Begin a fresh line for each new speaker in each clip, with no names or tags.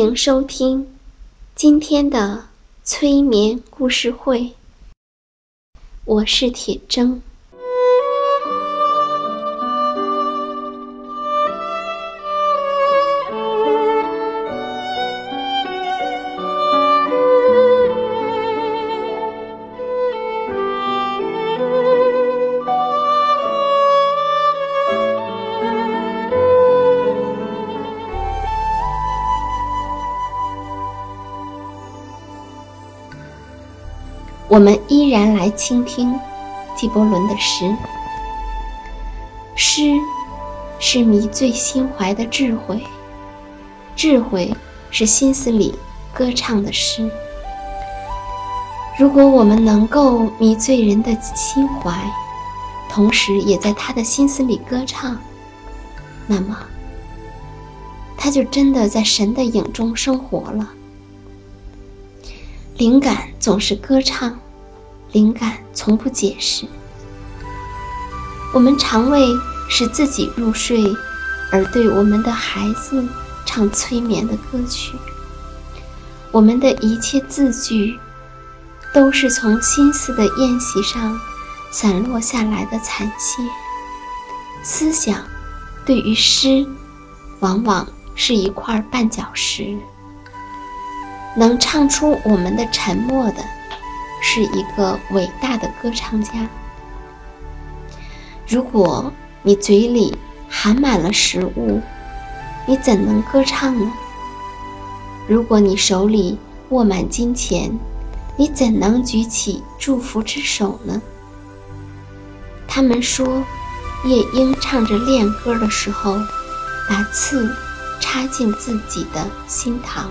迎收听今天的催眠故事会，我是铁铮。我们依然来倾听纪伯伦的诗。诗是迷醉心怀的智慧，智慧是心思里歌唱的诗。如果我们能够迷醉人的心怀，同时也在他的心思里歌唱，那么他就真的在神的影中生活了。灵感总是歌唱，灵感从不解释。我们常为使自己入睡而对我们的孩子唱催眠的歌曲。我们的一切字句，都是从心思的宴席上散落下来的残屑。思想，对于诗，往往是一块绊脚石。能唱出我们的沉默的，是一个伟大的歌唱家。如果你嘴里含满了食物，你怎能歌唱呢？如果你手里握满金钱，你怎能举起祝福之手呢？他们说，夜莺唱着恋歌的时候，把刺插进自己的心膛。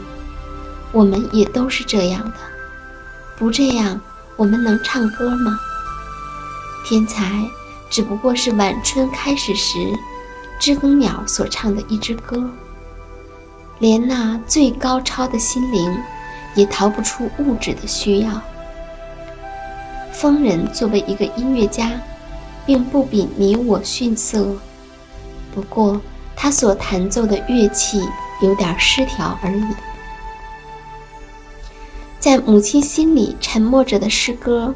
我们也都是这样的，不这样，我们能唱歌吗？天才只不过是晚春开始时，知更鸟所唱的一支歌。连那最高超的心灵，也逃不出物质的需要。疯人作为一个音乐家，并不比你我逊色，不过他所弹奏的乐器有点失调而已。在母亲心里沉默着的诗歌，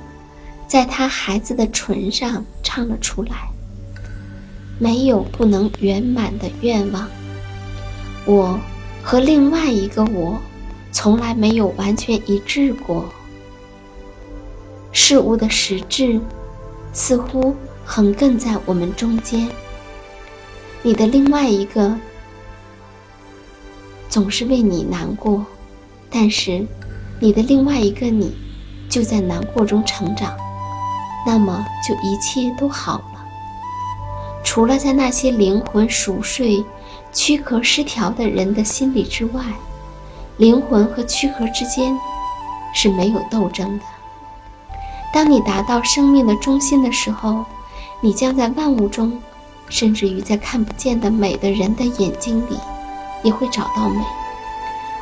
在他孩子的唇上唱了出来。没有不能圆满的愿望。我和另外一个我，从来没有完全一致过。事物的实质，似乎横亘在我们中间。你的另外一个，总是为你难过，但是。你的另外一个你，就在难过中成长，那么就一切都好了。除了在那些灵魂熟睡、躯壳失调的人的心里之外，灵魂和躯壳之间是没有斗争的。当你达到生命的中心的时候，你将在万物中，甚至于在看不见的美的人的眼睛里，也会找到美。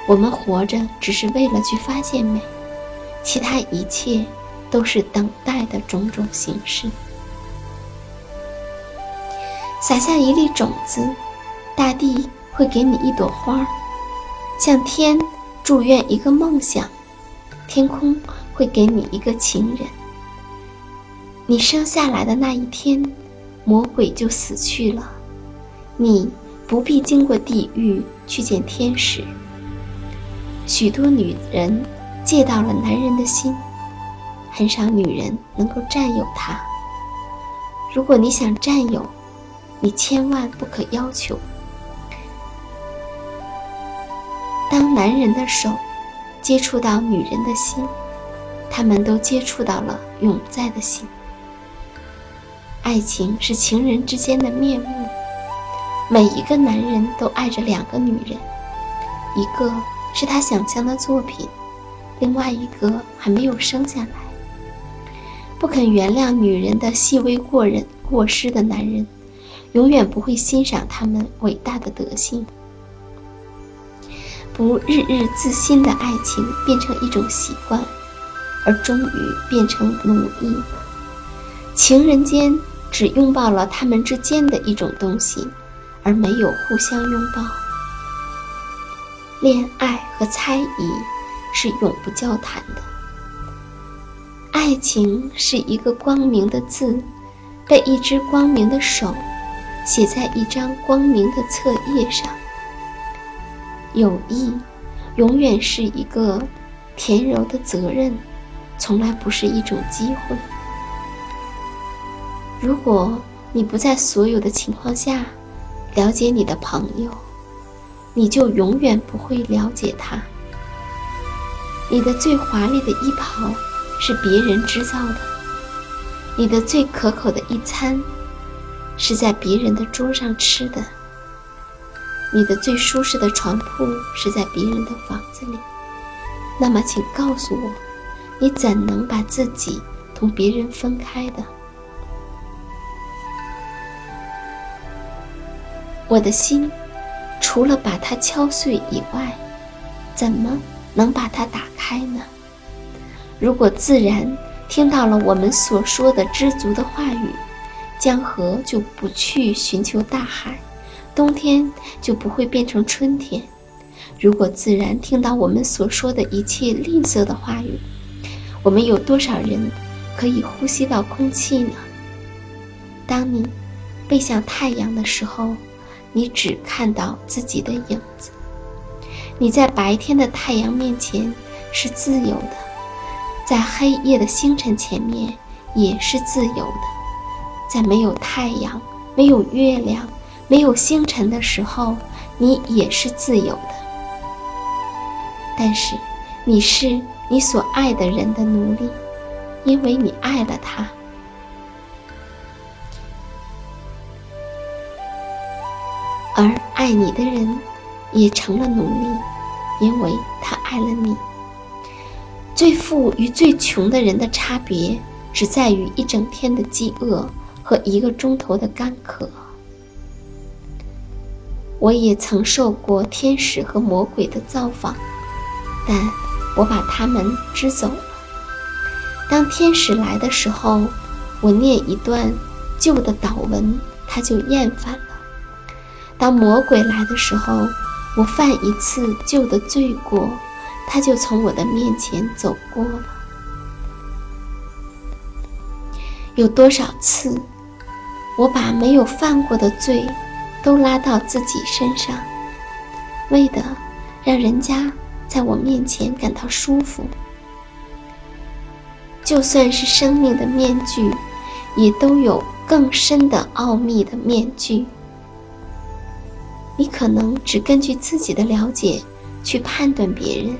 我们活着只是为了去发现美，其他一切都是等待的种种形式。撒下一粒种子，大地会给你一朵花；向天祝愿一个梦想，天空会给你一个情人。你生下来的那一天，魔鬼就死去了，你不必经过地狱去见天使。许多女人借到了男人的心，很少女人能够占有他。如果你想占有，你千万不可要求。当男人的手接触到女人的心，他们都接触到了永在的心。爱情是情人之间的面目，每一个男人都爱着两个女人，一个。是他想象的作品，另外一个还没有生下来。不肯原谅女人的细微过人过失的男人，永远不会欣赏他们伟大的德性。不日日自新的爱情变成一种习惯，而终于变成奴役。情人间只拥抱了他们之间的一种东西，而没有互相拥抱。恋爱和猜疑是永不交谈的。爱情是一个光明的字，被一只光明的手写在一张光明的册页上。友谊永远是一个甜柔的责任，从来不是一种机会。如果你不在所有的情况下了解你的朋友，你就永远不会了解他。你的最华丽的衣袍是别人织造的，你的最可口的一餐是在别人的桌上吃的，你的最舒适的床铺是在别人的房子里。那么，请告诉我，你怎能把自己同别人分开的？我的心。除了把它敲碎以外，怎么能把它打开呢？如果自然听到了我们所说的知足的话语，江河就不去寻求大海，冬天就不会变成春天。如果自然听到我们所说的一切吝啬的话语，我们有多少人可以呼吸到空气呢？当你背向太阳的时候。你只看到自己的影子。你在白天的太阳面前是自由的，在黑夜的星辰前面也是自由的。在没有太阳、没有月亮、没有星辰的时候，你也是自由的。但是，你是你所爱的人的奴隶，因为你爱了他。而爱你的人，也成了奴隶，因为他爱了你。最富与最穷的人的差别，只在于一整天的饥饿和一个钟头的干渴。我也曾受过天使和魔鬼的造访，但我把他们支走了。当天使来的时候，我念一段旧的祷文，他就厌烦了。当魔鬼来的时候，我犯一次旧的罪过，他就从我的面前走过了。有多少次，我把没有犯过的罪都拉到自己身上，为的让人家在我面前感到舒服。就算是生命的面具，也都有更深的奥秘的面具。你可能只根据自己的了解去判断别人。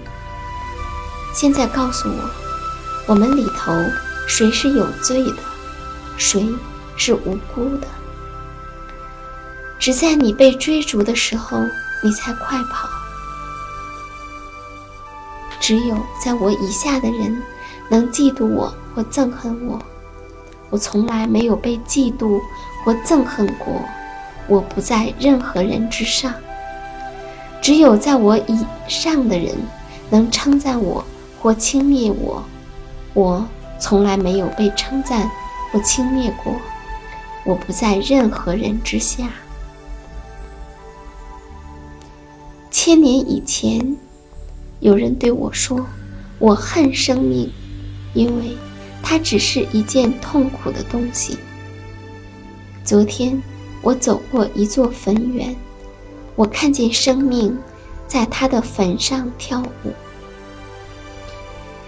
现在告诉我，我们里头谁是有罪的，谁是无辜的？只在你被追逐的时候，你才快跑。只有在我以下的人能嫉妒我或憎恨我，我从来没有被嫉妒或憎恨过。我不在任何人之上，只有在我以上的人能称赞我或轻蔑我。我从来没有被称赞或轻蔑过。我不在任何人之下。千年以前，有人对我说：“我恨生命，因为它只是一件痛苦的东西。昨天我走过一座坟园，我看见生命在他的坟上跳舞。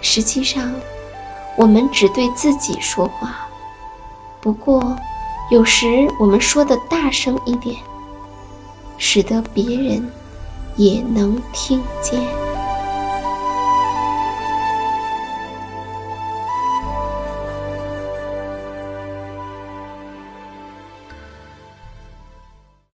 实际上，我们只对自己说话，不过有时我们说的大声一点，使得别人也能听见。